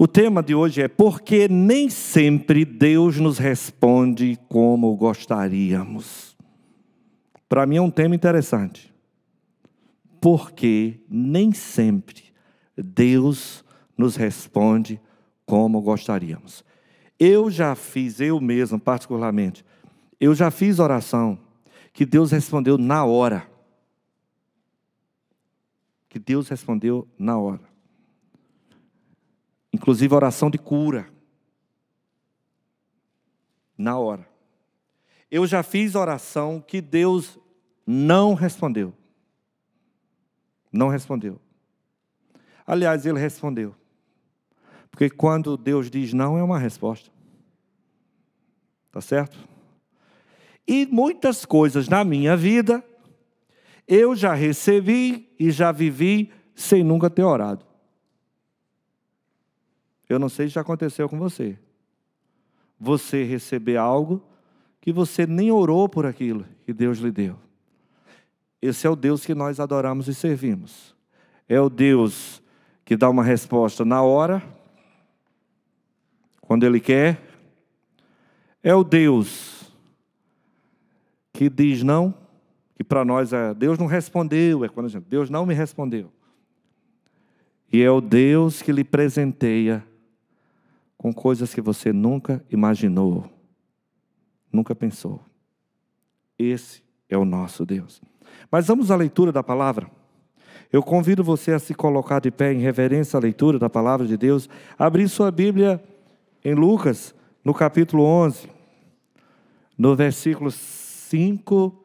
O tema de hoje é porque nem sempre Deus nos responde como gostaríamos. Para mim é um tema interessante. Porque nem sempre Deus nos responde como gostaríamos. Eu já fiz, eu mesmo, particularmente, eu já fiz oração que Deus respondeu na hora. Que Deus respondeu na hora inclusive oração de cura. Na hora. Eu já fiz oração que Deus não respondeu. Não respondeu. Aliás, ele respondeu. Porque quando Deus diz não, é uma resposta. Tá certo? E muitas coisas na minha vida eu já recebi e já vivi sem nunca ter orado. Eu não sei se já aconteceu com você. Você receber algo que você nem orou por aquilo que Deus lhe deu. Esse é o Deus que nós adoramos e servimos. É o Deus que dá uma resposta na hora, quando Ele quer. É o Deus que diz não, que para nós é Deus não respondeu, é quando a gente, Deus não me respondeu. E é o Deus que lhe presenteia com coisas que você nunca imaginou, nunca pensou. Esse é o nosso Deus. Mas vamos à leitura da palavra. Eu convido você a se colocar de pé em reverência à leitura da palavra de Deus, abrir sua Bíblia em Lucas, no capítulo 11, no versículo 5.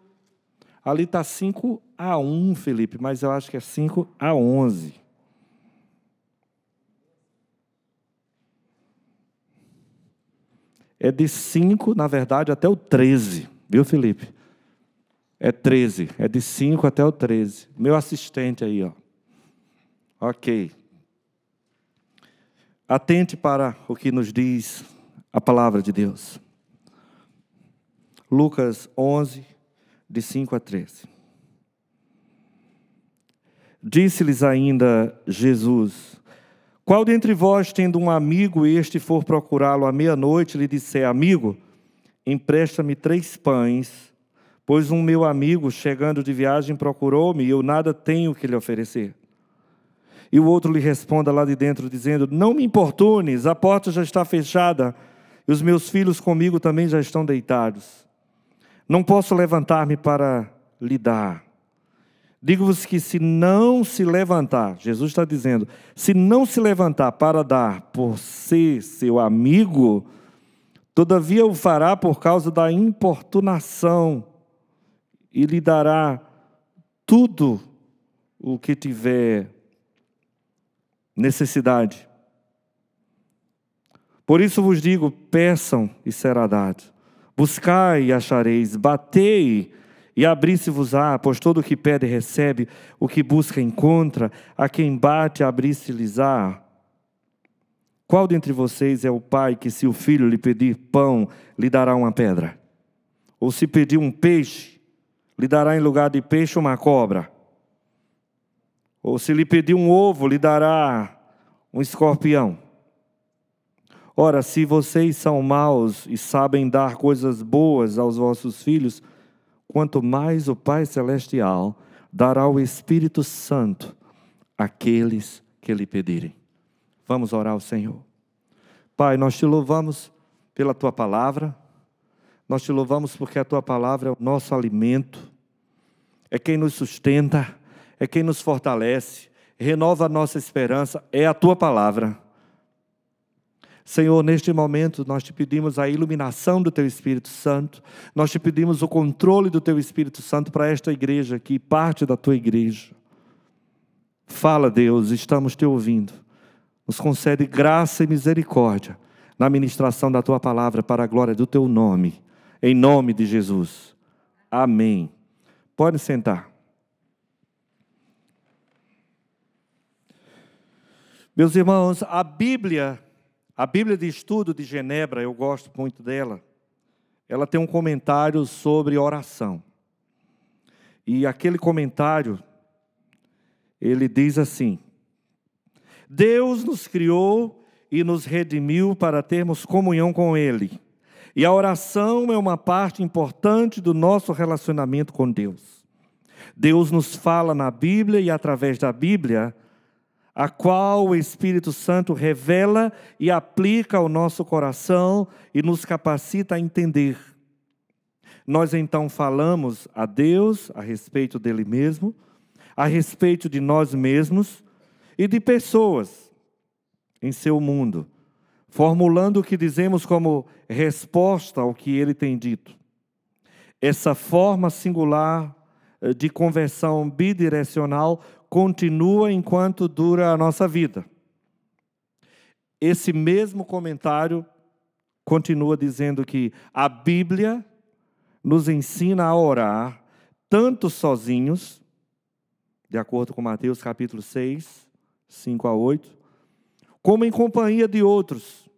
Ali está 5 a 1, Felipe, mas eu acho que é 5 a 11. É de 5, na verdade, até o 13. Viu, Felipe? É 13. É de 5 até o 13. Meu assistente aí, ó. Ok. Atente para o que nos diz a palavra de Deus. Lucas 11, de 5 a 13. Disse-lhes ainda Jesus: qual dentre vós, tendo um amigo, este for procurá-lo à meia-noite, lhe disser: Amigo, empresta-me três pães, pois um meu amigo, chegando de viagem, procurou-me e eu nada tenho que lhe oferecer? E o outro lhe responda lá de dentro, dizendo: Não me importunes, a porta já está fechada e os meus filhos comigo também já estão deitados. Não posso levantar-me para lhe dar. Digo-vos que se não se levantar, Jesus está dizendo, se não se levantar para dar por ser seu amigo, todavia o fará por causa da importunação e lhe dará tudo o que tiver necessidade. Por isso vos digo: peçam e será dado, buscai e achareis, batei e abrir-se-vos-á, pois todo o que pede recebe, o que busca encontra, a quem bate abrir-se-lhes-á. Qual dentre vocês é o pai que, se o filho lhe pedir pão, lhe dará uma pedra? Ou se pedir um peixe, lhe dará em lugar de peixe uma cobra? Ou se lhe pedir um ovo, lhe dará um escorpião? Ora, se vocês são maus e sabem dar coisas boas aos vossos filhos, quanto mais o Pai Celestial dará o Espírito Santo àqueles que lhe pedirem. Vamos orar ao Senhor. Pai, nós te louvamos pela tua palavra, nós te louvamos porque a tua palavra é o nosso alimento, é quem nos sustenta, é quem nos fortalece, renova a nossa esperança, é a tua palavra. Senhor, neste momento nós te pedimos a iluminação do Teu Espírito Santo, nós te pedimos o controle do Teu Espírito Santo para esta igreja aqui, parte da Tua igreja. Fala, Deus, estamos te ouvindo. Nos concede graça e misericórdia na ministração da Tua palavra para a glória do Teu nome, em nome de Jesus. Amém. Pode sentar. Meus irmãos, a Bíblia a Bíblia de Estudo de Genebra, eu gosto muito dela, ela tem um comentário sobre oração. E aquele comentário, ele diz assim: Deus nos criou e nos redimiu para termos comunhão com Ele. E a oração é uma parte importante do nosso relacionamento com Deus. Deus nos fala na Bíblia e através da Bíblia, a qual o Espírito Santo revela e aplica ao nosso coração e nos capacita a entender. Nós então falamos a Deus a respeito dele mesmo, a respeito de nós mesmos e de pessoas em seu mundo, formulando o que dizemos como resposta ao que ele tem dito. Essa forma singular eh, de conversão bidirecional continua enquanto dura a nossa vida. Esse mesmo comentário continua dizendo que a Bíblia nos ensina a orar tanto sozinhos, de acordo com Mateus capítulo 6, 5 a 8, como em companhia de outros,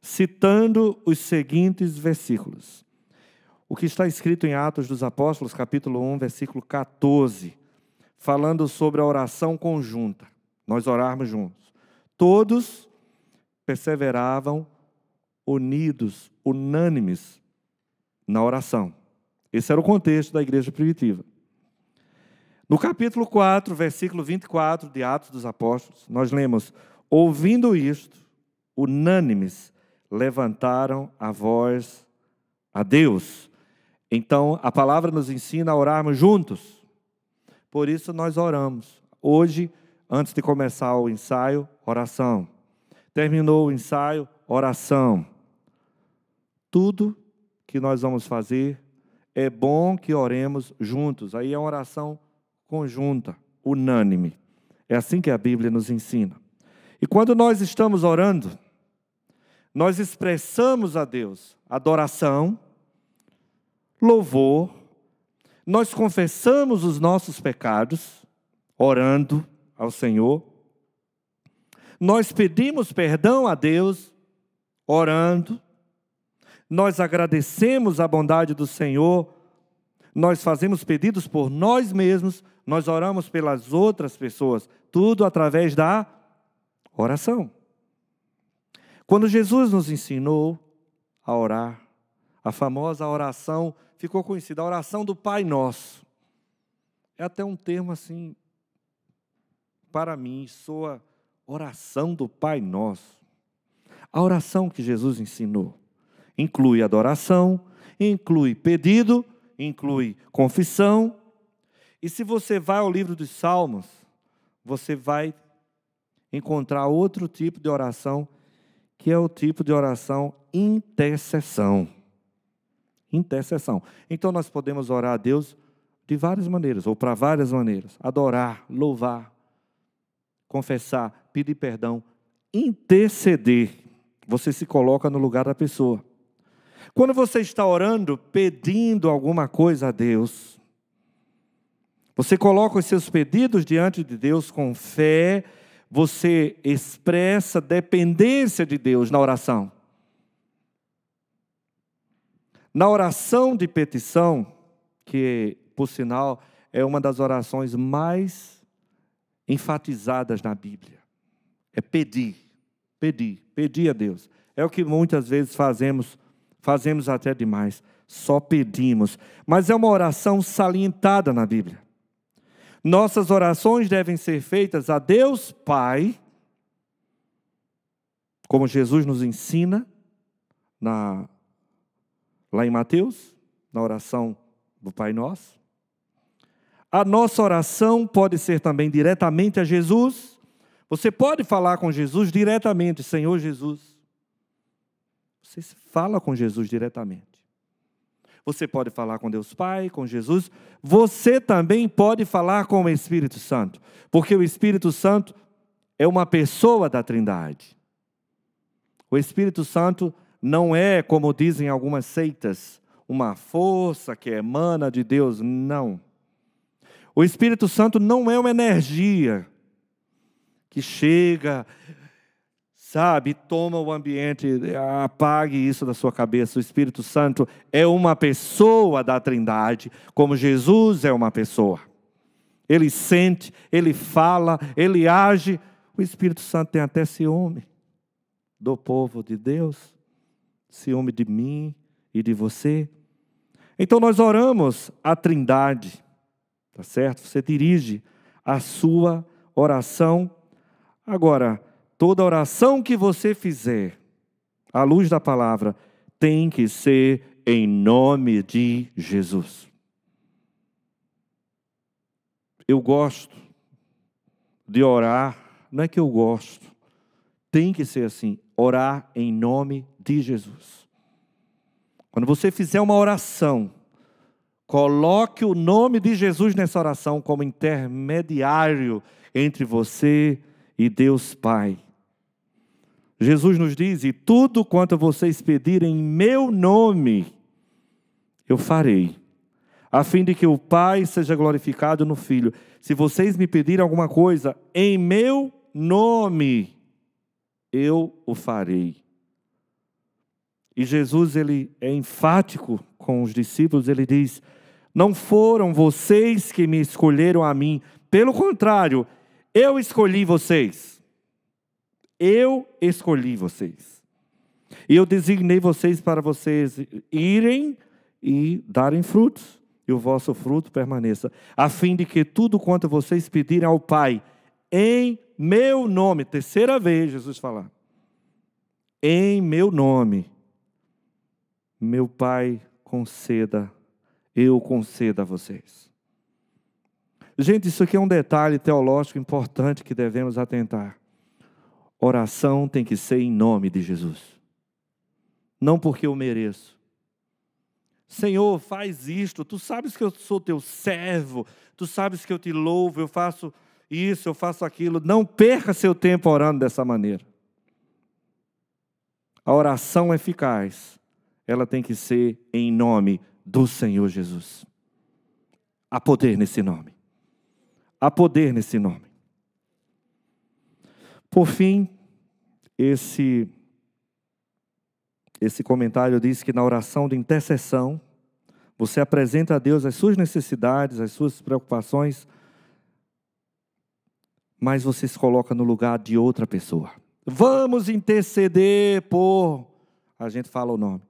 citando os seguintes versículos. O que está escrito em Atos dos Apóstolos, capítulo 1, versículo 14, falando sobre a oração conjunta, nós orarmos juntos. Todos perseveravam unidos, unânimes na oração. Esse era o contexto da igreja primitiva. No capítulo 4, versículo 24 de Atos dos Apóstolos, nós lemos: Ouvindo isto, unânimes levantaram a voz a Deus. Então, a palavra nos ensina a orarmos juntos. Por isso nós oramos. Hoje, antes de começar o ensaio, oração. Terminou o ensaio, oração. Tudo que nós vamos fazer é bom que oremos juntos. Aí é uma oração conjunta, unânime. É assim que a Bíblia nos ensina. E quando nós estamos orando, nós expressamos a Deus adoração, louvor, nós confessamos os nossos pecados, orando ao Senhor, nós pedimos perdão a Deus, orando, nós agradecemos a bondade do Senhor, nós fazemos pedidos por nós mesmos, nós oramos pelas outras pessoas, tudo através da Oração. Quando Jesus nos ensinou a orar, a famosa oração ficou conhecida, a oração do Pai Nosso. É até um termo assim, para mim, soa oração do Pai Nosso. A oração que Jesus ensinou inclui adoração, inclui pedido, inclui confissão. E se você vai ao livro dos Salmos, você vai encontrar outro tipo de oração, que é o tipo de oração intercessão. Intercessão. Então nós podemos orar a Deus de várias maneiras, ou para várias maneiras: adorar, louvar, confessar, pedir perdão, interceder. Você se coloca no lugar da pessoa. Quando você está orando, pedindo alguma coisa a Deus, você coloca os seus pedidos diante de Deus com fé você expressa dependência de Deus na oração. Na oração de petição, que por sinal é uma das orações mais enfatizadas na Bíblia, é pedir, pedir, pedir a Deus. É o que muitas vezes fazemos, fazemos até demais, só pedimos. Mas é uma oração salientada na Bíblia. Nossas orações devem ser feitas a Deus Pai, como Jesus nos ensina na, lá em Mateus, na oração do Pai Nosso. A nossa oração pode ser também diretamente a Jesus. Você pode falar com Jesus diretamente, Senhor Jesus. Você fala com Jesus diretamente. Você pode falar com Deus Pai, com Jesus. Você também pode falar com o Espírito Santo, porque o Espírito Santo é uma pessoa da Trindade. O Espírito Santo não é, como dizem algumas seitas, uma força que emana de Deus, não. O Espírito Santo não é uma energia que chega sabe, toma o ambiente, apague isso da sua cabeça. O Espírito Santo é uma pessoa da Trindade, como Jesus é uma pessoa. Ele sente, ele fala, ele age. O Espírito Santo tem até ciúme. do povo de Deus? Ciúme de mim e de você? Então nós oramos a Trindade, tá certo? Você dirige a sua oração. Agora, toda oração que você fizer, à luz da palavra, tem que ser em nome de Jesus. Eu gosto de orar, não é que eu gosto, tem que ser assim, orar em nome de Jesus. Quando você fizer uma oração, coloque o nome de Jesus nessa oração como intermediário entre você e Deus Pai. Jesus nos diz: E tudo quanto vocês pedirem em meu nome, eu farei, a fim de que o Pai seja glorificado no Filho. Se vocês me pedirem alguma coisa em meu nome, eu o farei. E Jesus ele é enfático com os discípulos, ele diz: Não foram vocês que me escolheram a mim, pelo contrário, eu escolhi vocês. Eu escolhi vocês. E eu designei vocês para vocês irem e darem frutos, e o vosso fruto permaneça, a fim de que tudo quanto vocês pedirem ao Pai, em meu nome, terceira vez Jesus falar, em meu nome, meu Pai conceda, eu conceda a vocês. Gente, isso aqui é um detalhe teológico importante que devemos atentar. Oração tem que ser em nome de Jesus. Não porque eu mereço. Senhor, faz isto. Tu sabes que eu sou teu servo. Tu sabes que eu te louvo. Eu faço isso, eu faço aquilo. Não perca seu tempo orando dessa maneira. A oração eficaz, ela tem que ser em nome do Senhor Jesus. Há poder nesse nome. Há poder nesse nome. Por fim, esse esse comentário diz que na oração de intercessão, você apresenta a Deus as suas necessidades, as suas preocupações, mas você se coloca no lugar de outra pessoa. Vamos interceder por. A gente fala o nome.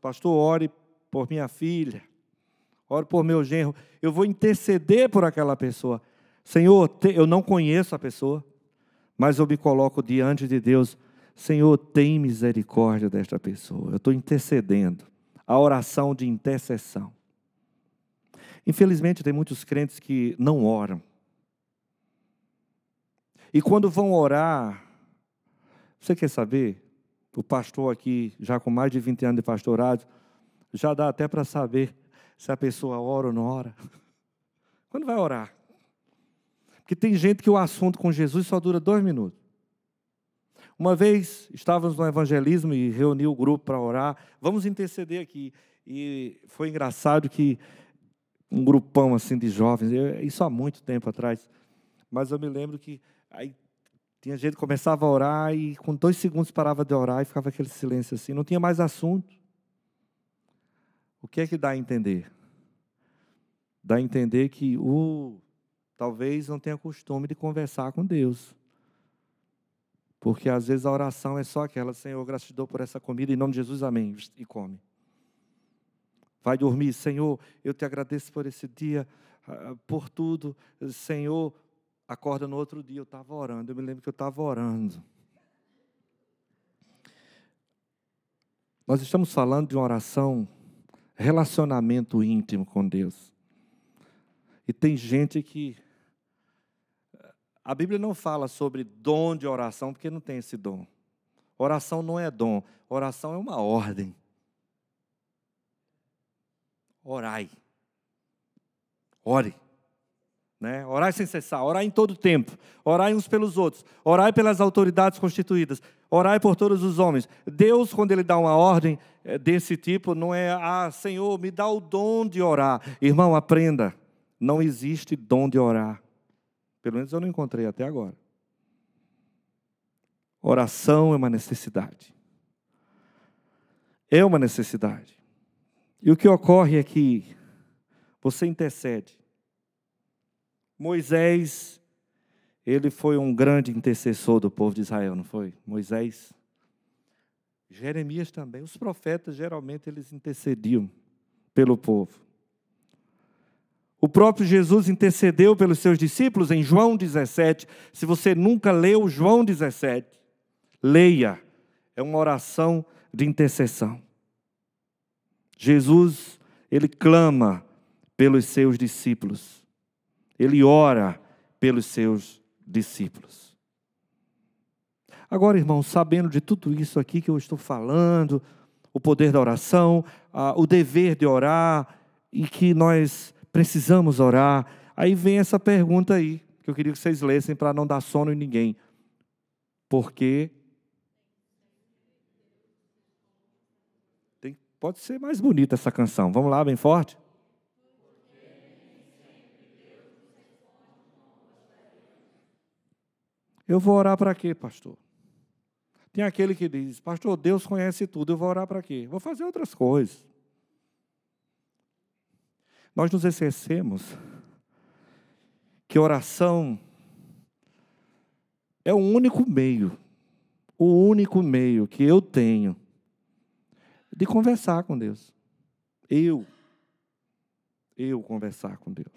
Pastor, ore por minha filha. Ore por meu genro. Eu vou interceder por aquela pessoa. Senhor, eu não conheço a pessoa, mas eu me coloco diante de Deus. Senhor, tem misericórdia desta pessoa. Eu estou intercedendo. A oração de intercessão. Infelizmente, tem muitos crentes que não oram. E quando vão orar, você quer saber? O pastor aqui, já com mais de 20 anos de pastorado, já dá até para saber se a pessoa ora ou não ora. Quando vai orar? Porque tem gente que o assunto com Jesus só dura dois minutos. Uma vez estávamos no evangelismo e reuni o grupo para orar. Vamos interceder aqui. E foi engraçado que um grupão assim de jovens, isso há muito tempo atrás, mas eu me lembro que Aí tinha gente que começava a orar e com dois segundos parava de orar e ficava aquele silêncio assim, não tinha mais assunto. O que é que dá a entender? Dá a entender que uh, talvez não tenha costume de conversar com Deus. Porque às vezes a oração é só aquela, Senhor, gratidão por essa comida, em nome de Jesus, amém, e come. Vai dormir, Senhor, eu te agradeço por esse dia, ah, por tudo, Senhor, acorda no outro dia, eu estava orando. Eu me lembro que eu estava orando. Nós estamos falando de uma oração, relacionamento íntimo com Deus. E tem gente que. A Bíblia não fala sobre dom de oração, porque não tem esse dom. Oração não é dom, oração é uma ordem. Orai. Ore. Né? Orai sem cessar, orai em todo tempo, orai uns pelos outros, orai pelas autoridades constituídas, orai por todos os homens. Deus, quando Ele dá uma ordem eh, desse tipo, não é, ah, Senhor, me dá o dom de orar. Irmão, aprenda, não existe dom de orar. Pelo menos eu não encontrei até agora. Oração é uma necessidade. É uma necessidade. E o que ocorre é que você intercede Moisés, ele foi um grande intercessor do povo de Israel, não foi? Moisés. Jeremias também. Os profetas, geralmente, eles intercediam pelo povo. O próprio Jesus intercedeu pelos seus discípulos em João 17. Se você nunca leu João 17, leia. É uma oração de intercessão. Jesus, ele clama pelos seus discípulos. Ele ora pelos seus discípulos. Agora, irmãos, sabendo de tudo isso aqui que eu estou falando, o poder da oração, o dever de orar e que nós precisamos orar. Aí vem essa pergunta aí, que eu queria que vocês lessem para não dar sono em ninguém. Por quê? Pode ser mais bonita essa canção. Vamos lá, bem forte. Eu vou orar para quê, pastor? Tem aquele que diz, pastor, Deus conhece tudo, eu vou orar para quê? Vou fazer outras coisas. Nós nos esquecemos que oração é o único meio, o único meio que eu tenho de conversar com Deus. Eu, eu conversar com Deus.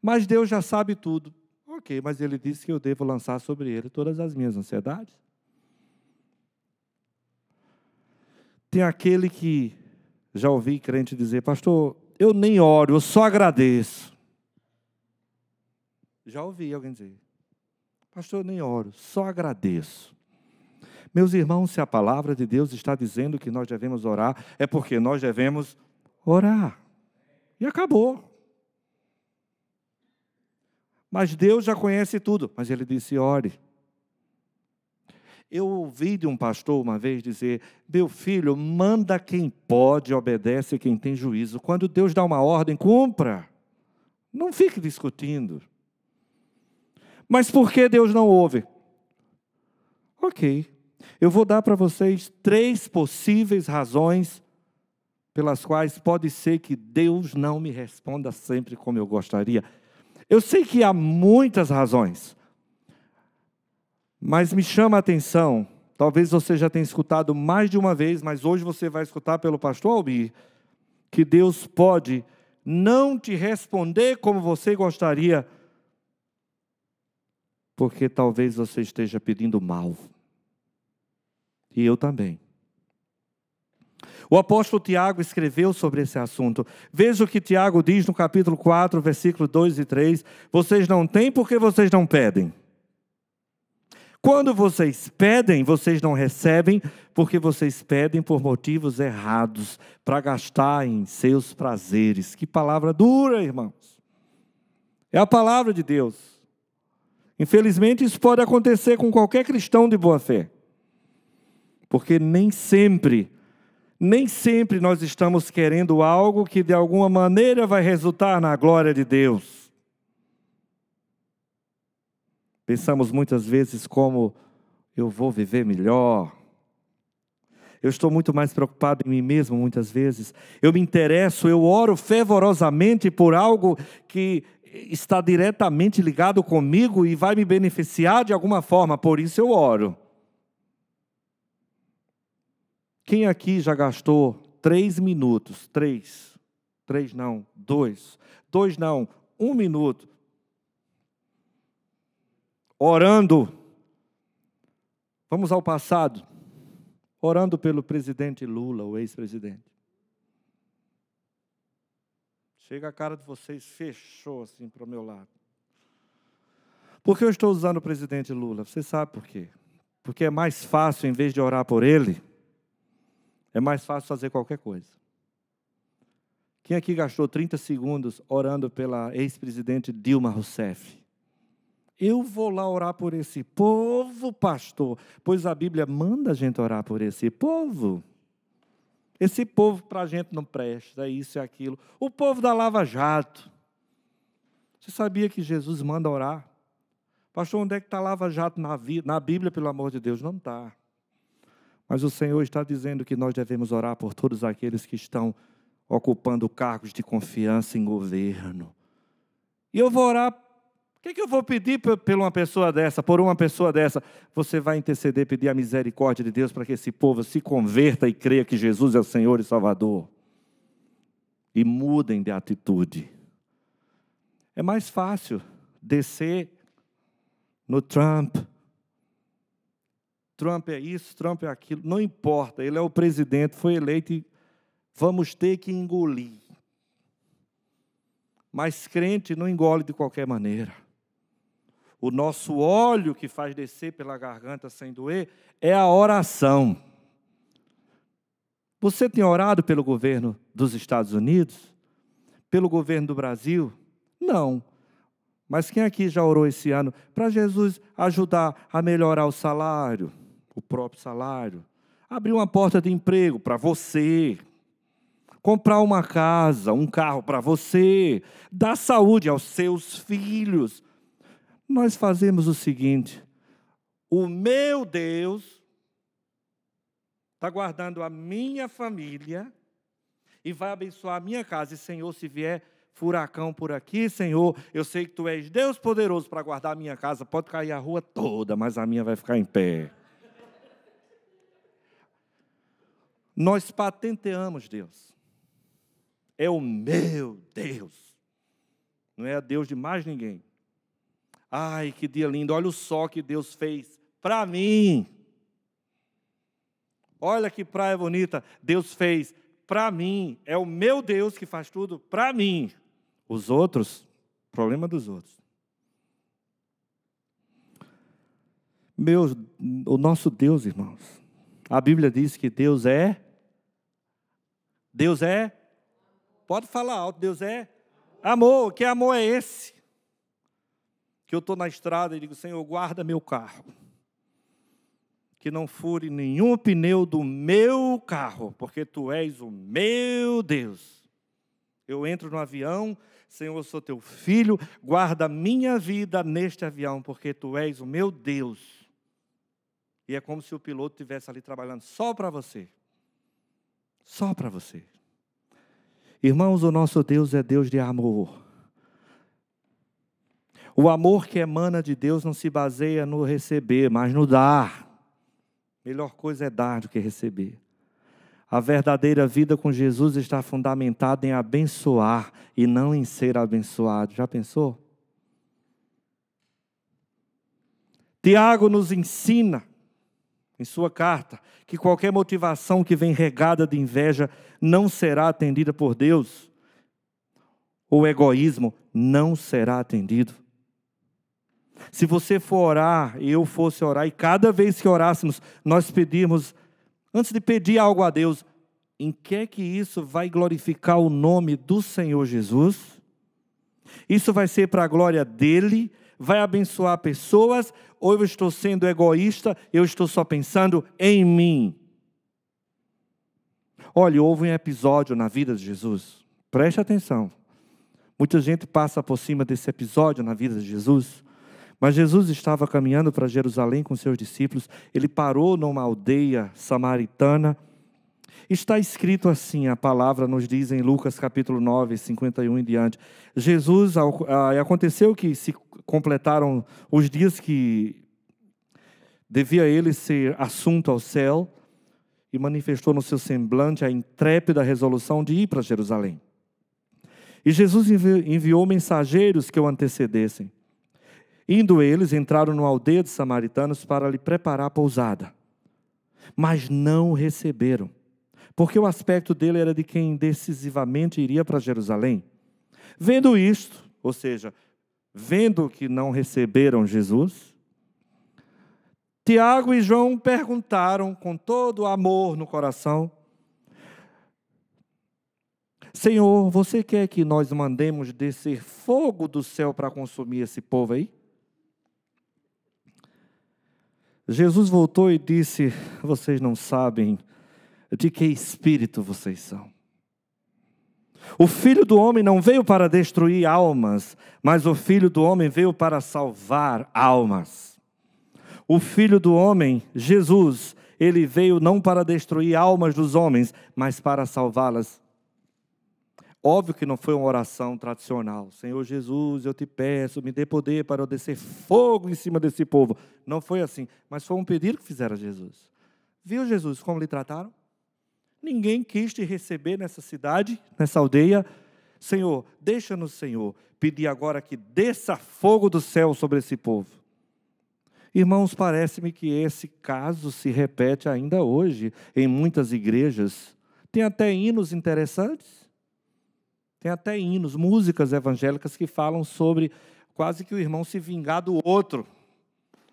Mas Deus já sabe tudo. Ok, mas Ele disse que eu devo lançar sobre Ele todas as minhas ansiedades. Tem aquele que já ouvi crente dizer, pastor, eu nem oro, eu só agradeço. Já ouvi alguém dizer, pastor, eu nem oro, só agradeço. Meus irmãos, se a palavra de Deus está dizendo que nós devemos orar, é porque nós devemos orar. E acabou. Mas Deus já conhece tudo. Mas ele disse: ore. Eu ouvi de um pastor uma vez dizer: Meu filho, manda quem pode, obedece quem tem juízo. Quando Deus dá uma ordem, cumpra. Não fique discutindo. Mas por que Deus não ouve? Ok. Eu vou dar para vocês três possíveis razões pelas quais pode ser que Deus não me responda sempre como eu gostaria. Eu sei que há muitas razões. Mas me chama a atenção, talvez você já tenha escutado mais de uma vez, mas hoje você vai escutar pelo pastor Albir, que Deus pode não te responder como você gostaria, porque talvez você esteja pedindo mal. E eu também. O apóstolo Tiago escreveu sobre esse assunto. Veja o que Tiago diz no capítulo 4, versículos 2 e 3. Vocês não têm porque vocês não pedem. Quando vocês pedem, vocês não recebem, porque vocês pedem por motivos errados, para gastar em seus prazeres. Que palavra dura, irmãos. É a palavra de Deus. Infelizmente, isso pode acontecer com qualquer cristão de boa fé. Porque nem sempre, nem sempre nós estamos querendo algo que de alguma maneira vai resultar na glória de Deus. Pensamos muitas vezes como eu vou viver melhor. Eu estou muito mais preocupado em mim mesmo muitas vezes. Eu me interesso, eu oro fervorosamente por algo que está diretamente ligado comigo e vai me beneficiar de alguma forma, por isso eu oro. Quem aqui já gastou três minutos? Três. Três não, dois. Dois não, um minuto orando. Vamos ao passado. Orando pelo presidente Lula, o ex-presidente. Chega a cara de vocês, fechou assim para o meu lado. Por que eu estou usando o presidente Lula? Você sabe por quê? Porque é mais fácil, em vez de orar por ele, é mais fácil fazer qualquer coisa. Quem aqui gastou 30 segundos orando pela ex-presidente Dilma Rousseff? Eu vou lá orar por esse povo, pastor, pois a Bíblia manda a gente orar por esse povo. Esse povo para a gente não presta, é isso e aquilo. O povo da Lava Jato. Você sabia que Jesus manda orar? Pastor, onde é que está Lava Jato na, na Bíblia, pelo amor de Deus? Não está. Mas o Senhor está dizendo que nós devemos orar por todos aqueles que estão ocupando cargos de confiança em governo. E eu vou orar O que, que eu vou pedir por uma pessoa dessa, por uma pessoa dessa? Você vai interceder, pedir a misericórdia de Deus para que esse povo se converta e creia que Jesus é o Senhor e Salvador. E mudem de atitude. É mais fácil descer no Trump. Trump é isso, Trump é aquilo. Não importa, ele é o presidente, foi eleito e vamos ter que engolir. Mas crente não engole de qualquer maneira. O nosso óleo que faz descer pela garganta sem doer é a oração. Você tem orado pelo governo dos Estados Unidos? Pelo governo do Brasil? Não. Mas quem aqui já orou esse ano para Jesus ajudar a melhorar o salário, o próprio salário? Abrir uma porta de emprego para você, comprar uma casa, um carro para você, dar saúde aos seus filhos, nós fazemos o seguinte: o meu Deus está guardando a minha família e vai abençoar a minha casa. E, Senhor, se vier furacão por aqui, Senhor, eu sei que Tu és Deus poderoso para guardar a minha casa. Pode cair a rua toda, mas a minha vai ficar em pé. Nós patenteamos Deus. É o meu Deus. Não é a Deus de mais ninguém. Ai, que dia lindo, olha o sol que Deus fez para mim. Olha que praia bonita Deus fez para mim. É o meu Deus que faz tudo para mim. Os outros, problema dos outros. Meu, o nosso Deus, irmãos. A Bíblia diz que Deus é Deus é Pode falar alto, Deus é amor. Que amor é esse? que eu estou na estrada e digo, Senhor, guarda meu carro. Que não fure nenhum pneu do meu carro, porque tu és o meu Deus. Eu entro no avião, Senhor, eu sou teu filho, guarda minha vida neste avião, porque tu és o meu Deus. E é como se o piloto estivesse ali trabalhando só para você. Só para você. Irmãos, o nosso Deus é Deus de amor. O amor que emana de Deus não se baseia no receber, mas no dar. Melhor coisa é dar do que receber. A verdadeira vida com Jesus está fundamentada em abençoar e não em ser abençoado. Já pensou? Tiago nos ensina, em sua carta, que qualquer motivação que vem regada de inveja não será atendida por Deus. O egoísmo não será atendido. Se você for orar, e eu fosse orar, e cada vez que orássemos, nós pedirmos, antes de pedir algo a Deus, em que é que isso vai glorificar o nome do Senhor Jesus? Isso vai ser para a glória dele? Vai abençoar pessoas? Ou eu estou sendo egoísta, eu estou só pensando em mim? Olha, houve um episódio na vida de Jesus, preste atenção. Muita gente passa por cima desse episódio na vida de Jesus. Mas Jesus estava caminhando para Jerusalém com seus discípulos, ele parou numa aldeia samaritana. Está escrito assim, a palavra nos diz em Lucas capítulo 9, 51 em diante. Jesus, ah, aconteceu que se completaram os dias que devia ele ser assunto ao céu, e manifestou no seu semblante a intrépida resolução de ir para Jerusalém. E Jesus enviou mensageiros que o antecedessem. Indo eles, entraram numa aldeia de samaritanos para lhe preparar a pousada. Mas não o receberam, porque o aspecto dele era de quem decisivamente iria para Jerusalém. Vendo isto, ou seja, vendo que não receberam Jesus, Tiago e João perguntaram com todo amor no coração: Senhor, você quer que nós mandemos descer fogo do céu para consumir esse povo aí? Jesus voltou e disse: Vocês não sabem de que espírito vocês são. O filho do homem não veio para destruir almas, mas o filho do homem veio para salvar almas. O filho do homem, Jesus, ele veio não para destruir almas dos homens, mas para salvá-las. Óbvio que não foi uma oração tradicional. Senhor Jesus, eu te peço, me dê poder para eu descer fogo em cima desse povo. Não foi assim, mas foi um pedido que fizeram a Jesus. Viu Jesus como lhe trataram? Ninguém quis te receber nessa cidade, nessa aldeia. Senhor, deixa-nos, Senhor, pedir agora que desça fogo do céu sobre esse povo. Irmãos, parece-me que esse caso se repete ainda hoje em muitas igrejas. Tem até hinos interessantes. Tem até hinos, músicas evangélicas que falam sobre quase que o irmão se vingar do outro.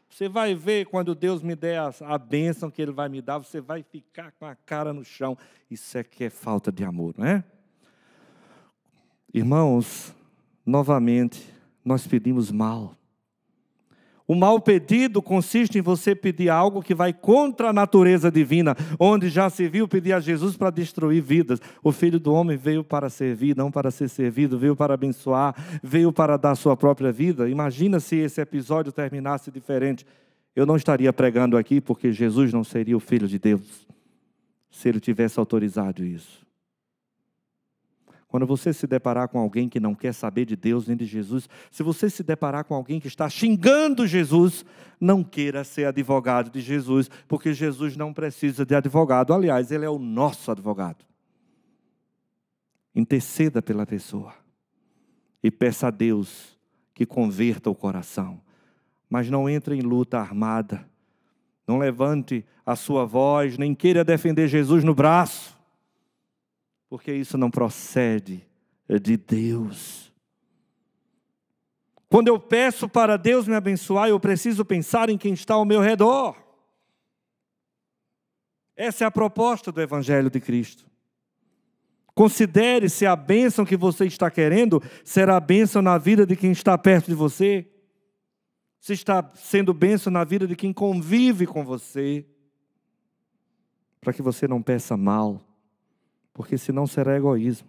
Você vai ver quando Deus me der a, a bênção que Ele vai me dar, você vai ficar com a cara no chão. Isso é que é falta de amor, não é? Irmãos, novamente, nós pedimos mal. O mal pedido consiste em você pedir algo que vai contra a natureza divina, onde já se viu pedir a Jesus para destruir vidas. O Filho do Homem veio para servir, não para ser servido, veio para abençoar, veio para dar sua própria vida. Imagina se esse episódio terminasse diferente. Eu não estaria pregando aqui porque Jesus não seria o Filho de Deus, se ele tivesse autorizado isso. Quando você se deparar com alguém que não quer saber de Deus nem de Jesus, se você se deparar com alguém que está xingando Jesus, não queira ser advogado de Jesus, porque Jesus não precisa de advogado. Aliás, ele é o nosso advogado. Interceda pela pessoa e peça a Deus que converta o coração. Mas não entre em luta armada. Não levante a sua voz, nem queira defender Jesus no braço porque isso não procede de Deus. Quando eu peço para Deus me abençoar, eu preciso pensar em quem está ao meu redor. Essa é a proposta do Evangelho de Cristo. Considere se a bênção que você está querendo será a bênção na vida de quem está perto de você, se está sendo bênção na vida de quem convive com você, para que você não peça mal porque senão será egoísmo.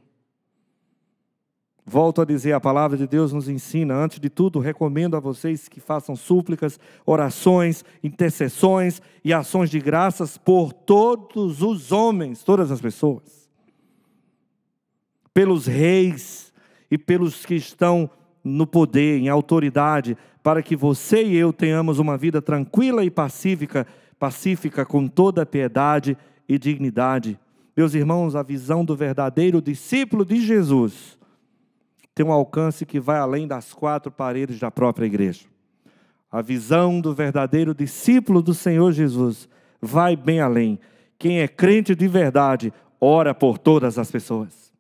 Volto a dizer, a palavra de Deus nos ensina, antes de tudo, recomendo a vocês que façam súplicas, orações, intercessões e ações de graças por todos os homens, todas as pessoas, pelos reis e pelos que estão no poder, em autoridade, para que você e eu tenhamos uma vida tranquila e pacífica, pacífica com toda piedade e dignidade meus irmãos, a visão do verdadeiro discípulo de Jesus tem um alcance que vai além das quatro paredes da própria igreja. A visão do verdadeiro discípulo do Senhor Jesus vai bem além. Quem é crente de verdade, ora por todas as pessoas.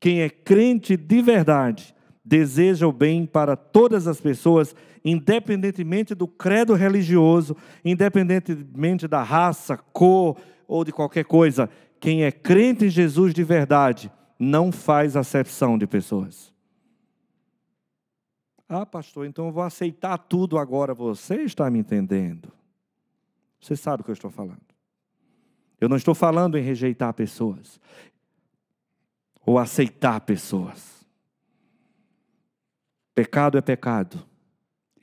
Quem é crente de verdade, deseja o bem para todas as pessoas, independentemente do credo religioso, independentemente da raça, cor, ou de qualquer coisa, quem é crente em Jesus de verdade não faz acepção de pessoas. Ah, pastor, então eu vou aceitar tudo agora. Você está me entendendo? Você sabe o que eu estou falando. Eu não estou falando em rejeitar pessoas ou aceitar pessoas. Pecado é pecado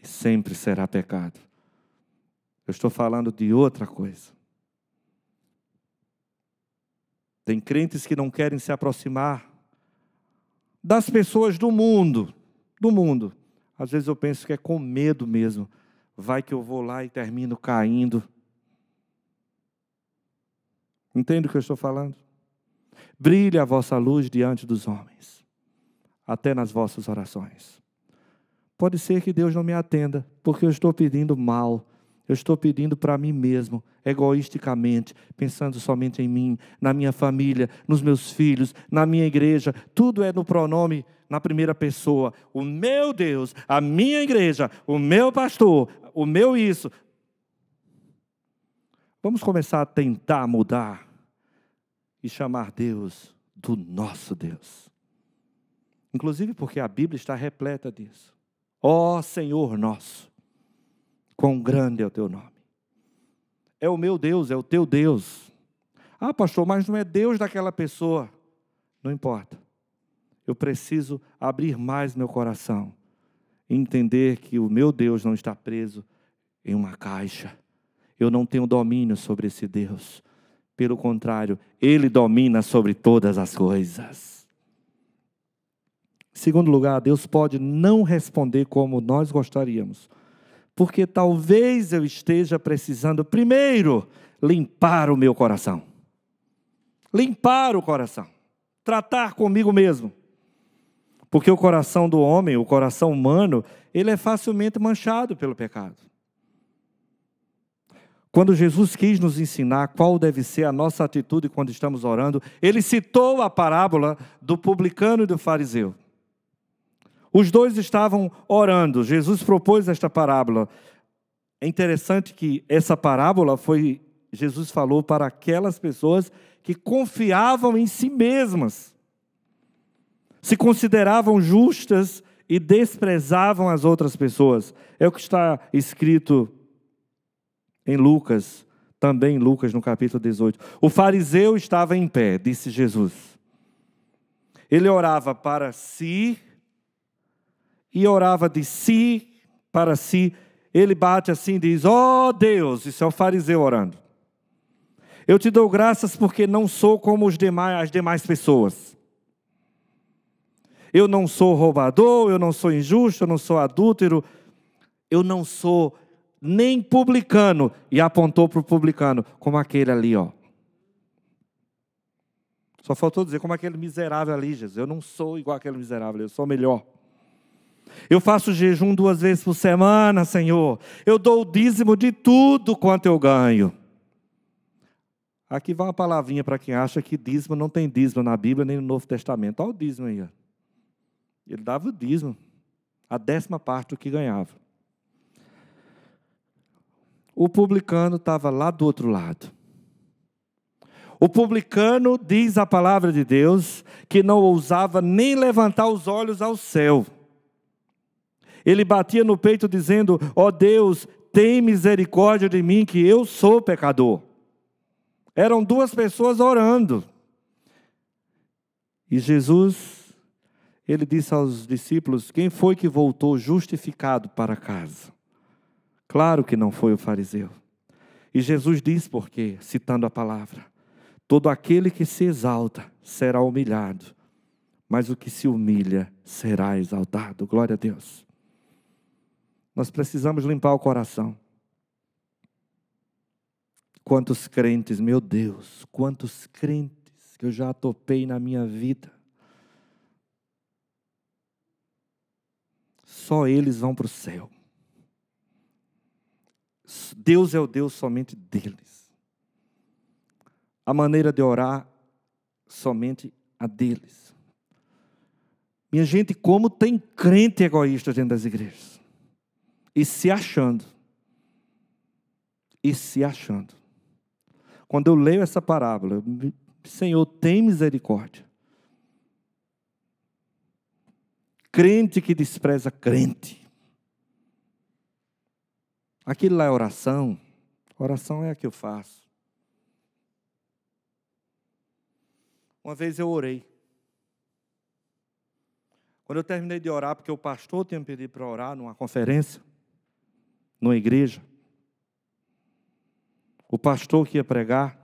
e sempre será pecado. Eu estou falando de outra coisa. Tem crentes que não querem se aproximar das pessoas do mundo, do mundo. Às vezes eu penso que é com medo mesmo. Vai que eu vou lá e termino caindo. Entende o que eu estou falando? Brilhe a vossa luz diante dos homens, até nas vossas orações. Pode ser que Deus não me atenda, porque eu estou pedindo mal, eu estou pedindo para mim mesmo, egoisticamente, pensando somente em mim, na minha família, nos meus filhos, na minha igreja. Tudo é no pronome na primeira pessoa. O meu Deus, a minha igreja, o meu pastor, o meu isso. Vamos começar a tentar mudar e chamar Deus do nosso Deus. Inclusive porque a Bíblia está repleta disso. Ó oh, Senhor nosso Quão grande é o teu nome. É o meu Deus, é o teu Deus. Ah, pastor, mas não é Deus daquela pessoa. Não importa. Eu preciso abrir mais meu coração entender que o meu Deus não está preso em uma caixa. Eu não tenho domínio sobre esse Deus. Pelo contrário, Ele domina sobre todas as coisas. Segundo lugar, Deus pode não responder como nós gostaríamos, porque talvez eu esteja precisando primeiro limpar o meu coração. Limpar o coração, tratar comigo mesmo. Porque o coração do homem, o coração humano, ele é facilmente manchado pelo pecado. Quando Jesus quis nos ensinar qual deve ser a nossa atitude quando estamos orando, ele citou a parábola do publicano e do fariseu. Os dois estavam orando. Jesus propôs esta parábola. É interessante que essa parábola foi Jesus falou para aquelas pessoas que confiavam em si mesmas, se consideravam justas e desprezavam as outras pessoas. É o que está escrito em Lucas, também em Lucas no capítulo 18. O fariseu estava em pé, disse Jesus. Ele orava para si e orava de si para si. Ele bate assim e diz: Oh Deus, isso é o fariseu orando. Eu te dou graças porque não sou como os demais, as demais pessoas. Eu não sou roubador, eu não sou injusto, eu não sou adúltero, eu não sou nem publicano. E apontou para o publicano, como aquele ali, ó. Só faltou dizer como aquele miserável ali, Jesus. Eu não sou igual aquele miserável, eu sou melhor. Eu faço jejum duas vezes por semana, Senhor. Eu dou o dízimo de tudo quanto eu ganho. Aqui vai uma palavrinha para quem acha que dízimo não tem dízimo na Bíblia nem no Novo Testamento. Olha o dízimo aí. Ele dava o dízimo, a décima parte do que ganhava. O publicano estava lá do outro lado. O publicano, diz a palavra de Deus, que não ousava nem levantar os olhos ao céu. Ele batia no peito dizendo: Ó oh Deus, tem misericórdia de mim, que eu sou pecador. Eram duas pessoas orando. E Jesus, ele disse aos discípulos: Quem foi que voltou justificado para casa? Claro que não foi o fariseu. E Jesus diz por quê, citando a palavra: Todo aquele que se exalta será humilhado, mas o que se humilha será exaltado. Glória a Deus. Nós precisamos limpar o coração. Quantos crentes, meu Deus, quantos crentes que eu já topei na minha vida. Só eles vão para o céu. Deus é o Deus somente deles. A maneira de orar, somente a deles. Minha gente, como tem crente egoísta dentro das igrejas e se achando. E se achando. Quando eu leio essa parábola, Senhor, tem misericórdia. Crente que despreza crente. Aquilo lá é oração. Oração é a que eu faço. Uma vez eu orei. Quando eu terminei de orar, porque o pastor tinha pedido para orar numa conferência, numa igreja. O pastor que ia pregar,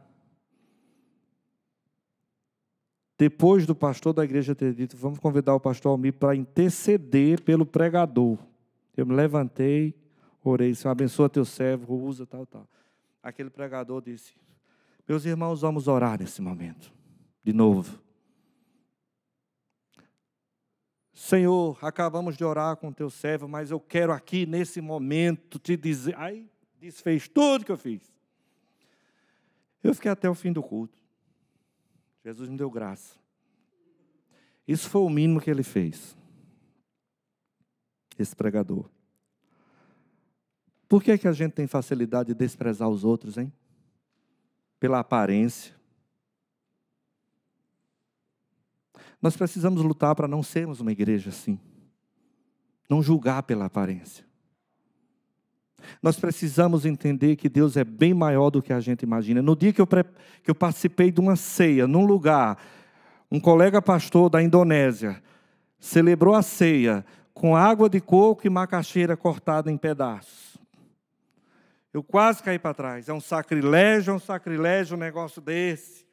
depois do pastor da igreja ter dito, vamos convidar o pastor Almir para interceder pelo pregador. Eu me levantei, orei, Senhor, abençoa teu servo, usa tal, tal. Aquele pregador disse, meus irmãos, vamos orar nesse momento, de novo. Senhor, acabamos de orar com teu servo, mas eu quero aqui nesse momento te dizer. Aí desfez tudo que eu fiz. Eu fiquei até o fim do culto. Jesus me deu graça. Isso foi o mínimo que ele fez. Esse pregador. Por que, que a gente tem facilidade de desprezar os outros, hein? Pela aparência. Nós precisamos lutar para não sermos uma igreja assim. Não julgar pela aparência. Nós precisamos entender que Deus é bem maior do que a gente imagina. No dia que eu, que eu participei de uma ceia, num lugar, um colega pastor da Indonésia celebrou a ceia com água de coco e macaxeira cortada em pedaços. Eu quase caí para trás. É um sacrilégio, é um sacrilégio um negócio desse.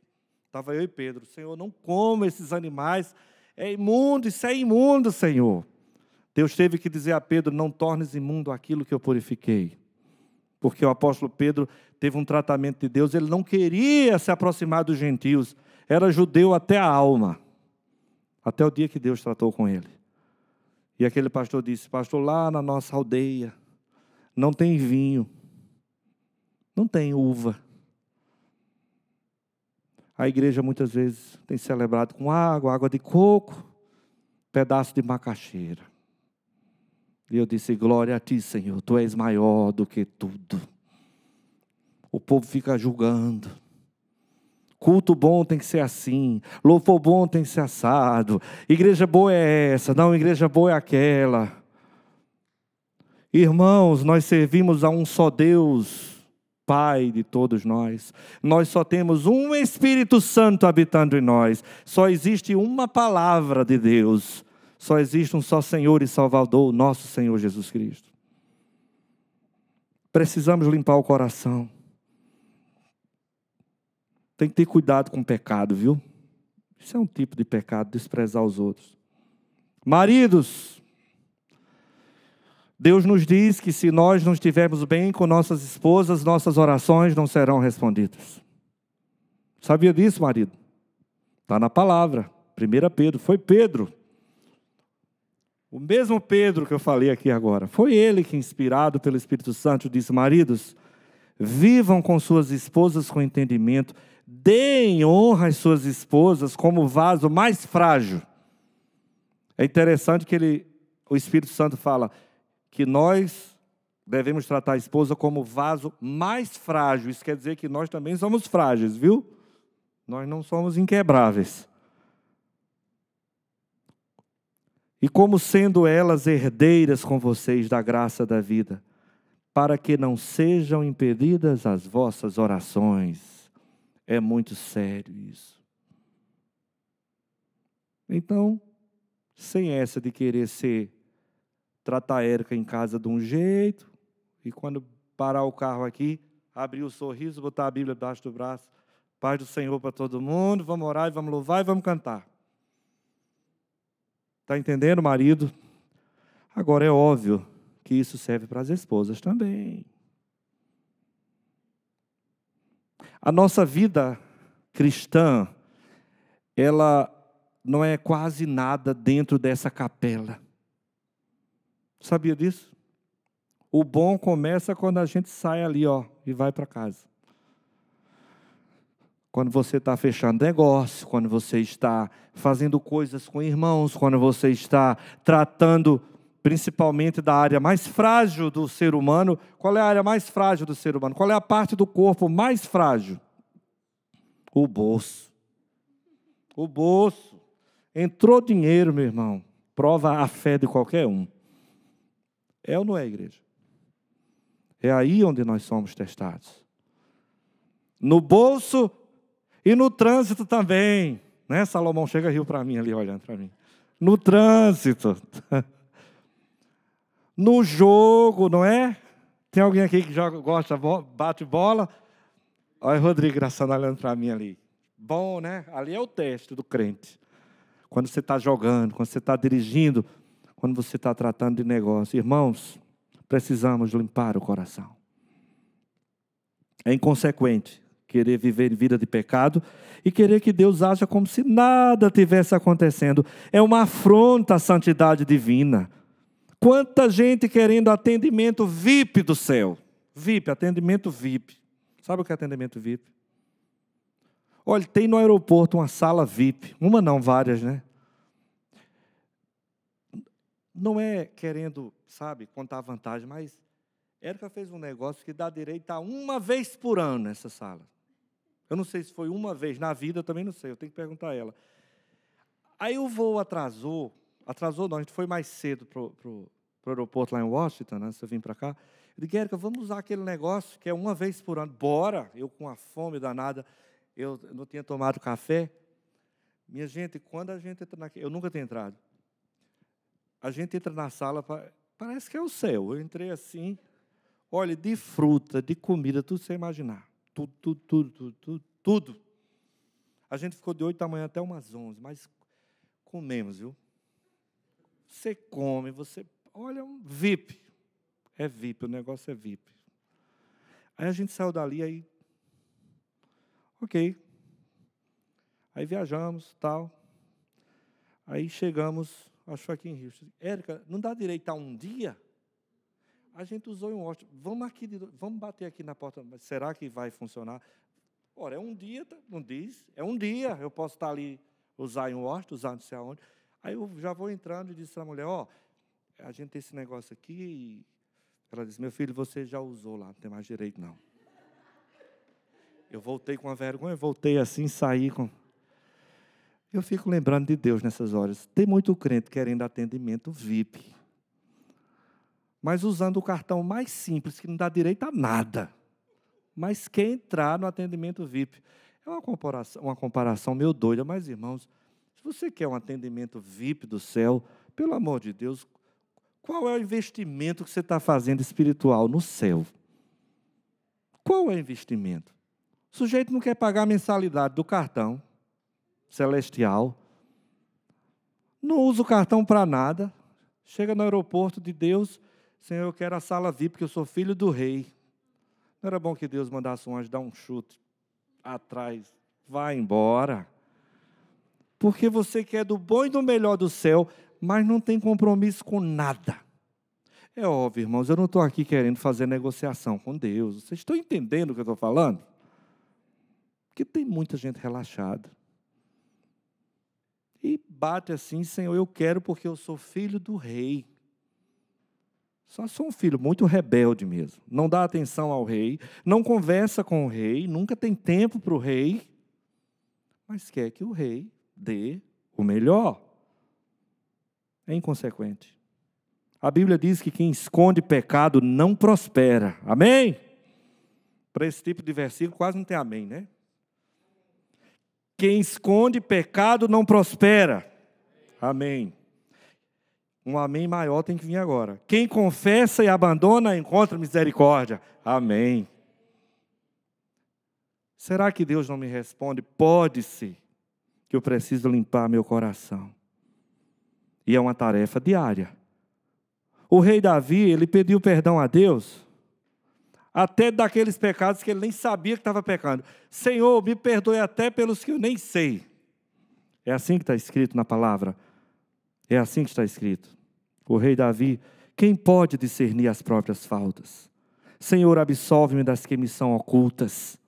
Estava eu e Pedro, Senhor, não coma esses animais, é imundo, isso é imundo, Senhor. Deus teve que dizer a Pedro: Não tornes imundo aquilo que eu purifiquei. Porque o apóstolo Pedro teve um tratamento de Deus, ele não queria se aproximar dos gentios, era judeu até a alma, até o dia que Deus tratou com ele. E aquele pastor disse: Pastor, lá na nossa aldeia não tem vinho, não tem uva. A igreja muitas vezes tem celebrado com água, água de coco, pedaço de macaxeira. E eu disse: Glória a ti, Senhor, tu és maior do que tudo. O povo fica julgando. Culto bom tem que ser assim, louvor bom tem que ser assado. Igreja boa é essa, não, igreja boa é aquela. Irmãos, nós servimos a um só Deus, Pai de todos nós. Nós só temos um Espírito Santo habitando em nós. Só existe uma palavra de Deus. Só existe um só Senhor e Salvador, nosso Senhor Jesus Cristo. Precisamos limpar o coração. Tem que ter cuidado com o pecado, viu? Isso é um tipo de pecado, desprezar os outros. Maridos, Deus nos diz que se nós não estivermos bem com nossas esposas, nossas orações não serão respondidas. Sabia disso, marido? Está na palavra. 1 Pedro. Foi Pedro. O mesmo Pedro que eu falei aqui agora. Foi ele que, inspirado pelo Espírito Santo, disse: Maridos, vivam com suas esposas com entendimento, deem honra às suas esposas como vaso mais frágil. É interessante que ele, o Espírito Santo fala que nós devemos tratar a esposa como vaso mais frágil. Isso quer dizer que nós também somos frágeis, viu? Nós não somos inquebráveis. E como sendo elas herdeiras com vocês da graça da vida, para que não sejam impedidas as vossas orações é muito sério isso. Então, sem essa de querer ser, tratar a Érica em casa de um jeito, e quando parar o carro aqui, abrir o sorriso, botar a Bíblia debaixo do braço, paz do Senhor para todo mundo, vamos orar e vamos louvar e vamos cantar. Está entendendo, marido? Agora é óbvio que isso serve para as esposas também. A nossa vida cristã, ela não é quase nada dentro dessa capela. Sabia disso? O bom começa quando a gente sai ali, ó, e vai para casa. Quando você está fechando negócio, quando você está fazendo coisas com irmãos, quando você está tratando principalmente da área mais frágil do ser humano. Qual é a área mais frágil do ser humano? Qual é a parte do corpo mais frágil? O bolso. O bolso. Entrou dinheiro, meu irmão. Prova a fé de qualquer um. É ou não é, igreja? É aí onde nós somos testados. No bolso e no trânsito também. Né? Salomão chega rio para mim ali, olhando para mim. No trânsito. no jogo, não é? Tem alguém aqui que joga, gosta, bate bola? Olha o Rodrigo Graçando olhando para mim ali. Bom, né? Ali é o teste do crente. Quando você está jogando, quando você está dirigindo, quando você está tratando de negócio. Irmãos, precisamos limpar o coração. É inconsequente querer viver vida de pecado e querer que Deus haja como se nada tivesse acontecendo. É uma afronta à santidade divina. Quanta gente querendo atendimento VIP do céu. VIP, atendimento VIP. Sabe o que é atendimento VIP? Olha, tem no aeroporto uma sala VIP. Uma não, várias, né? Não é querendo, sabe, contar vantagem, mas Érica fez um negócio que dá direito a uma vez por ano nessa sala. Eu não sei se foi uma vez na vida, eu também não sei, eu tenho que perguntar a ela. Aí o voo atrasou, Atrasou, não, a gente foi mais cedo para o aeroporto lá em Washington, né? Você vim para cá. Eu disse, Érica, vamos usar aquele negócio que é uma vez por ano. Bora! Eu com a fome danada, eu não tinha tomado café. Minha gente, quando a gente entra naquele. Eu nunca tenho entrado. A gente entra na sala, parece que é o céu. Eu entrei assim, olha, de fruta, de comida, tudo sem imaginar. Tudo, tudo, tudo, tudo, tudo, tudo. A gente ficou de 8 da manhã até umas 11, mas Comemos, viu? Você come, você. Olha, um VIP. É VIP, o negócio é VIP. Aí a gente saiu dali, aí. Ok. Aí viajamos, tal. Aí chegamos, acho aqui em Rio. Érica, não dá direito a um dia? A gente usou um hóspede. Vamos aqui, vamos bater aqui na porta. Será que vai funcionar? Ora, é um dia, tá, não diz. É um dia. Eu posso estar ali, usar em hóspede, usar não sei aonde. Aí eu já vou entrando e disse à mulher, ó, oh, a gente tem esse negócio aqui. Ela disse, meu filho, você já usou lá, não tem mais direito não. Eu voltei com a vergonha, voltei assim, saí com. Eu fico lembrando de Deus nessas horas. Tem muito crente querendo atendimento VIP. Mas usando o cartão mais simples, que não dá direito a nada. Mas quer entrar no atendimento VIP. É uma comparação, uma comparação meio doida, mas irmãos, se você quer um atendimento VIP do céu, pelo amor de Deus, qual é o investimento que você está fazendo espiritual no céu? Qual é o investimento? O sujeito não quer pagar a mensalidade do cartão celestial, não usa o cartão para nada, chega no aeroporto de Deus, Senhor, eu quero a sala VIP, porque eu sou filho do rei. Não era bom que Deus mandasse um anjo dar um chute atrás, vai embora porque você quer do bom e do melhor do céu, mas não tem compromisso com nada. É óbvio, irmãos, eu não estou aqui querendo fazer negociação com Deus. Vocês estão entendendo o que eu estou falando? Porque tem muita gente relaxada. E bate assim, Senhor, eu quero porque eu sou filho do rei. Só sou um filho muito rebelde mesmo. Não dá atenção ao rei, não conversa com o rei, nunca tem tempo para o rei, mas quer que o rei dê o melhor. É inconsequente. A Bíblia diz que quem esconde pecado não prospera. Amém? Para esse tipo de versículo quase não tem amém, né? Quem esconde pecado não prospera. Amém. Um amém maior tem que vir agora. Quem confessa e abandona encontra misericórdia. Amém. Será que Deus não me responde? Pode ser que eu preciso limpar meu coração. E é uma tarefa diária. O rei Davi, ele pediu perdão a Deus, até daqueles pecados que ele nem sabia que estava pecando. Senhor, me perdoe até pelos que eu nem sei. É assim que está escrito na palavra. É assim que está escrito. O rei Davi, quem pode discernir as próprias faltas? Senhor, absolve-me das que me são ocultas.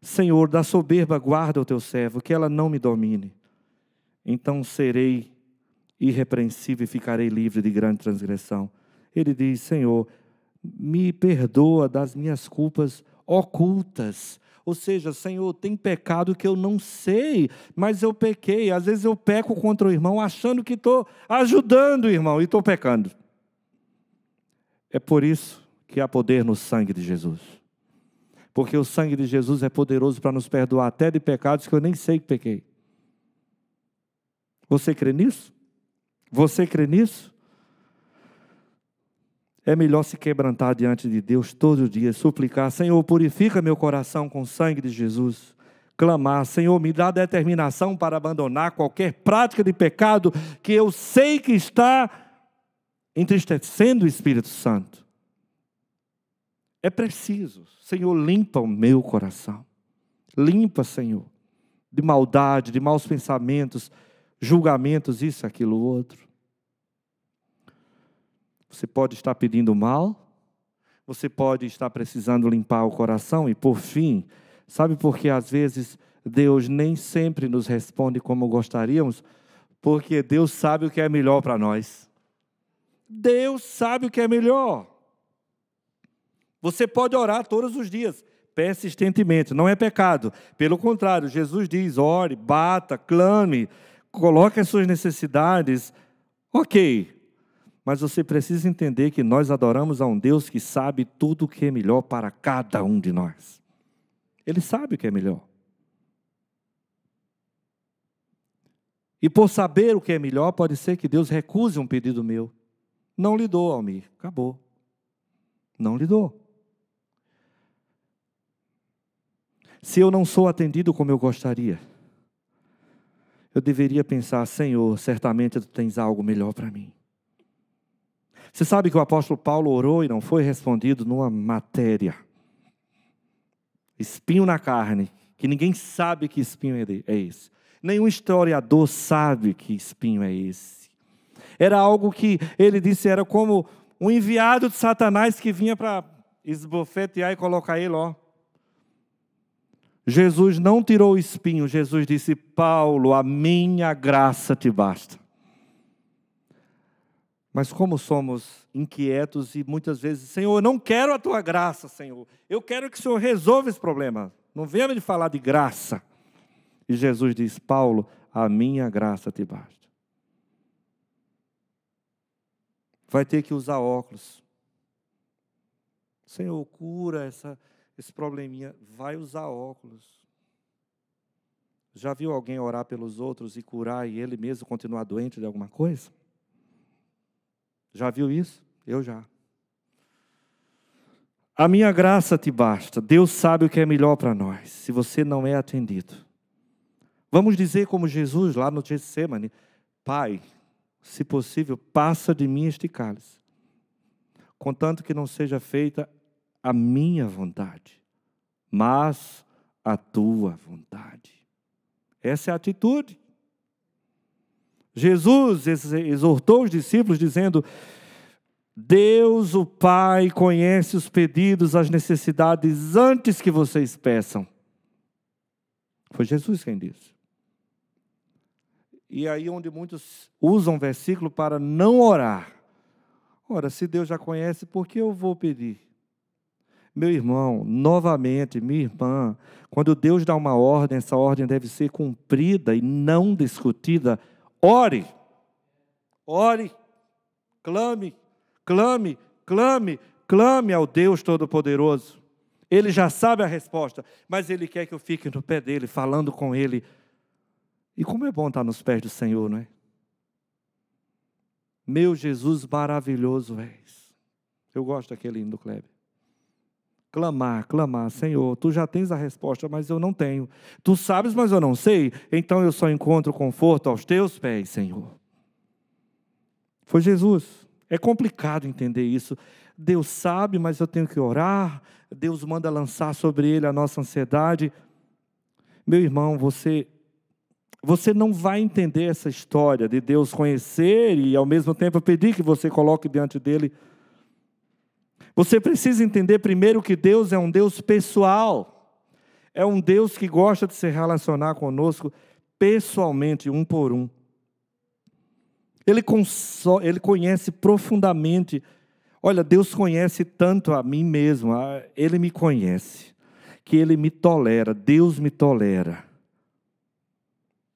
Senhor, da soberba guarda o teu servo, que ela não me domine. Então serei irrepreensível e ficarei livre de grande transgressão. Ele diz: Senhor, me perdoa das minhas culpas ocultas. Ou seja, Senhor, tem pecado que eu não sei, mas eu pequei. Às vezes eu peco contra o irmão achando que estou ajudando o irmão e estou pecando. É por isso que há poder no sangue de Jesus porque o sangue de Jesus é poderoso para nos perdoar até de pecados que eu nem sei que pequei. Você crê nisso? Você crê nisso? É melhor se quebrantar diante de Deus todo dia, suplicar: Senhor, purifica meu coração com o sangue de Jesus. Clamar: Senhor, me dá determinação para abandonar qualquer prática de pecado que eu sei que está entristecendo o Espírito Santo. É preciso. Senhor, limpa o meu coração. Limpa, Senhor, de maldade, de maus pensamentos, julgamentos, isso, aquilo, outro. Você pode estar pedindo mal, você pode estar precisando limpar o coração, e por fim, sabe por que às vezes Deus nem sempre nos responde como gostaríamos? Porque Deus sabe o que é melhor para nós. Deus sabe o que é melhor. Você pode orar todos os dias, persistentemente, não é pecado. Pelo contrário, Jesus diz: ore, bata, clame, coloque as suas necessidades. Ok, mas você precisa entender que nós adoramos a um Deus que sabe tudo o que é melhor para cada um de nós. Ele sabe o que é melhor. E por saber o que é melhor, pode ser que Deus recuse um pedido meu. Não lhe dou, Almir. Acabou. Não lhe dou. se eu não sou atendido como eu gostaria. eu deveria pensar: Senhor, certamente tu tens algo melhor para mim. Você sabe que o apóstolo Paulo orou e não foi respondido numa matéria. Espinho na carne, que ninguém sabe que espinho é, é esse. Nenhum historiador sabe que espinho é esse. Era algo que ele disse era como um enviado de Satanás que vinha para esbofetear e colocar ele, ó. Jesus não tirou o espinho, Jesus disse: Paulo, a minha graça te basta. Mas como somos inquietos e muitas vezes, Senhor, eu não quero a tua graça, Senhor. Eu quero que o Senhor resolva esse problema. Não venha me falar de graça. E Jesus diz: Paulo, a minha graça te basta. Vai ter que usar óculos. Senhor, cura essa, esse probleminha. Vai usar óculos. Já viu alguém orar pelos outros e curar e ele mesmo continuar doente de alguma coisa? Já viu isso? Eu já. A minha graça te basta. Deus sabe o que é melhor para nós. Se você não é atendido, vamos dizer como Jesus lá no Getsemane: Pai, se possível, passa de mim este cálice, contanto que não seja feita a minha vontade, mas a tua vontade. Essa é a atitude. Jesus exortou os discípulos dizendo: Deus, o Pai, conhece os pedidos, as necessidades antes que vocês peçam. Foi Jesus quem disse. E aí, onde muitos usam versículo para não orar. Ora, se Deus já conhece, por que eu vou pedir? Meu irmão, novamente, minha irmã, quando Deus dá uma ordem, essa ordem deve ser cumprida e não discutida Ore, ore, clame, clame, clame, clame ao Deus Todo-Poderoso. Ele já sabe a resposta, mas ele quer que eu fique no pé dele, falando com ele. E como é bom estar nos pés do Senhor, não é? Meu Jesus maravilhoso és. Eu gosto daquele hino do Kleber. Clamar, clamar, Senhor, tu já tens a resposta, mas eu não tenho. Tu sabes, mas eu não sei. Então eu só encontro conforto aos teus pés, Senhor. Foi Jesus. É complicado entender isso. Deus sabe, mas eu tenho que orar. Deus manda lançar sobre ele a nossa ansiedade. Meu irmão, você você não vai entender essa história de Deus conhecer e ao mesmo tempo pedir que você coloque diante dele você precisa entender primeiro que Deus é um Deus pessoal. É um Deus que gosta de se relacionar conosco pessoalmente, um por um. Ele, ele conhece profundamente. Olha, Deus conhece tanto a mim mesmo, Ele me conhece, que Ele me tolera, Deus me tolera.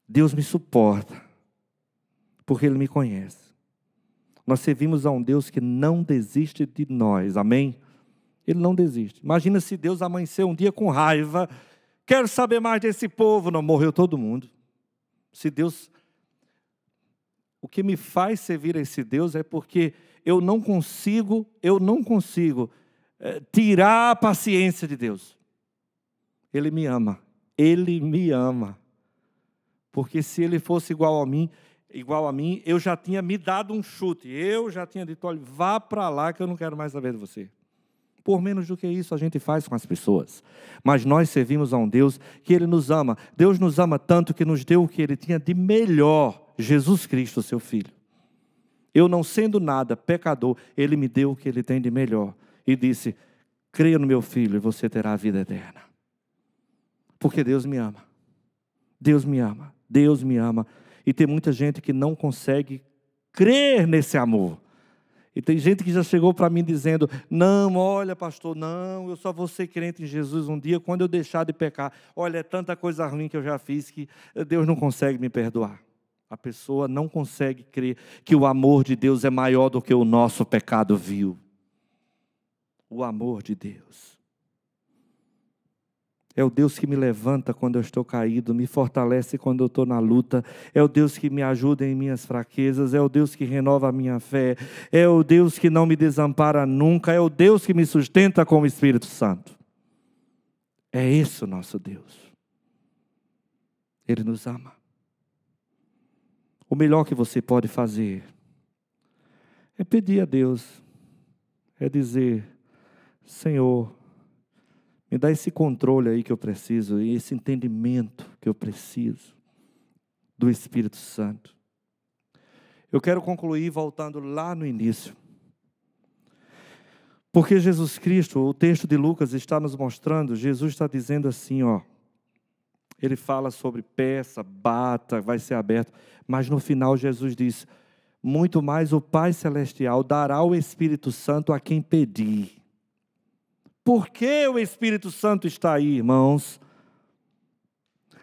Deus me suporta, porque Ele me conhece. Nós servimos a um Deus que não desiste de nós, amém? Ele não desiste. Imagina se Deus amanheceu um dia com raiva, quero saber mais desse povo, não morreu todo mundo. Se Deus. O que me faz servir a esse Deus é porque eu não consigo, eu não consigo é, tirar a paciência de Deus. Ele me ama, ele me ama. Porque se ele fosse igual a mim, igual a mim, eu já tinha me dado um chute. Eu já tinha dito: olha, vá para lá que eu não quero mais saber de você. Por menos do que isso a gente faz com as pessoas. Mas nós servimos a um Deus que Ele nos ama. Deus nos ama tanto que nos deu o que Ele tinha de melhor, Jesus Cristo, seu Filho. Eu não sendo nada, pecador, Ele me deu o que Ele tem de melhor. E disse: creia no meu Filho e você terá a vida eterna. Porque Deus me ama. Deus me ama. Deus me ama. E tem muita gente que não consegue crer nesse amor. E tem gente que já chegou para mim dizendo: Não, olha, pastor, não, eu só vou ser crente em Jesus um dia quando eu deixar de pecar. Olha, é tanta coisa ruim que eu já fiz que Deus não consegue me perdoar. A pessoa não consegue crer que o amor de Deus é maior do que o nosso pecado vil. O amor de Deus. É o Deus que me levanta quando eu estou caído, me fortalece quando eu estou na luta. É o Deus que me ajuda em minhas fraquezas. É o Deus que renova a minha fé. É o Deus que não me desampara nunca. É o Deus que me sustenta com o Espírito Santo. É esse o nosso Deus. Ele nos ama. o melhor que você pode fazer é pedir a Deus, é dizer: Senhor, me dá esse controle aí que eu preciso, e esse entendimento que eu preciso do Espírito Santo. Eu quero concluir voltando lá no início. Porque Jesus Cristo, o texto de Lucas está nos mostrando, Jesus está dizendo assim, ó. Ele fala sobre peça, bata, vai ser aberto, mas no final Jesus diz: muito mais o Pai celestial dará o Espírito Santo a quem pedir. Por que o Espírito Santo está aí, irmãos?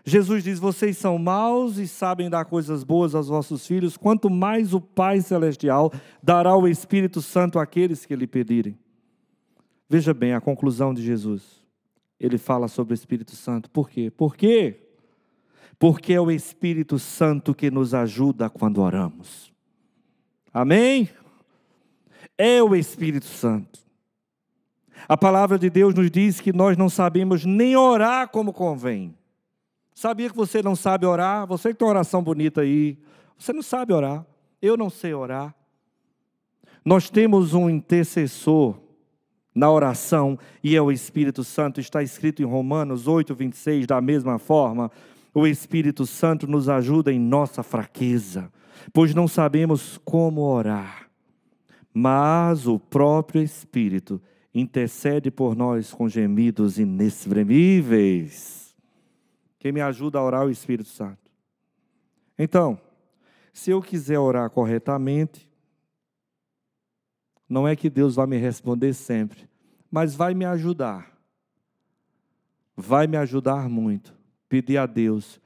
Jesus diz: Vocês são maus e sabem dar coisas boas aos vossos filhos, quanto mais o Pai Celestial dará o Espírito Santo àqueles que lhe pedirem. Veja bem a conclusão de Jesus. Ele fala sobre o Espírito Santo. Por quê? Por quê? Porque é o Espírito Santo que nos ajuda quando oramos. Amém? É o Espírito Santo. A palavra de Deus nos diz que nós não sabemos nem orar como convém. Sabia que você não sabe orar? Você que tem uma oração bonita aí, você não sabe orar. Eu não sei orar. Nós temos um intercessor na oração e é o Espírito Santo. Está escrito em Romanos 8, 26, da mesma forma. O Espírito Santo nos ajuda em nossa fraqueza, pois não sabemos como orar. Mas o próprio Espírito intercede por nós com gemidos inexprimíveis. Quem me ajuda a orar é o Espírito Santo. Então, se eu quiser orar corretamente, não é que Deus vai me responder sempre, mas vai me ajudar. Vai me ajudar muito. Pedir a Deus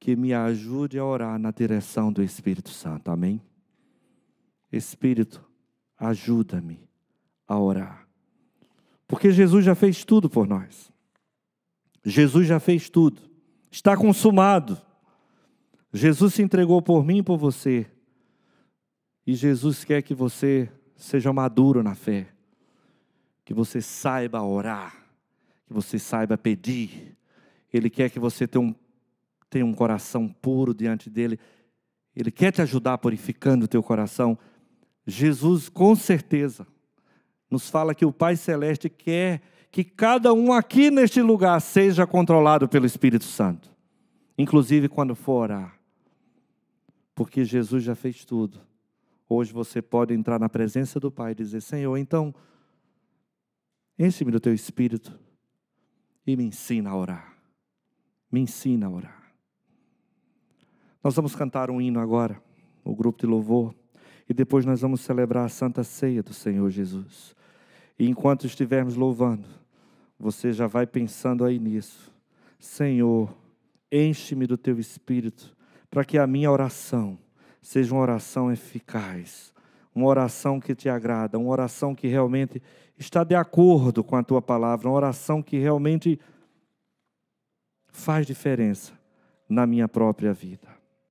que me ajude a orar na direção do Espírito Santo. Amém? Espírito, ajuda-me a orar. Porque Jesus já fez tudo por nós. Jesus já fez tudo, está consumado. Jesus se entregou por mim e por você. E Jesus quer que você seja maduro na fé, que você saiba orar, que você saiba pedir. Ele quer que você tenha um, tenha um coração puro diante dele. Ele quer te ajudar purificando o teu coração. Jesus, com certeza, nos fala que o Pai Celeste quer que cada um aqui neste lugar seja controlado pelo Espírito Santo, inclusive quando for orar, porque Jesus já fez tudo. Hoje você pode entrar na presença do Pai e dizer: Senhor, então, enche-me do teu Espírito e me ensina a orar. Me ensina a orar. Nós vamos cantar um hino agora, o grupo de louvor, e depois nós vamos celebrar a Santa Ceia do Senhor Jesus. E enquanto estivermos louvando, você já vai pensando aí nisso. Senhor, enche-me do teu espírito, para que a minha oração seja uma oração eficaz, uma oração que te agrada, uma oração que realmente está de acordo com a tua palavra, uma oração que realmente faz diferença na minha própria vida.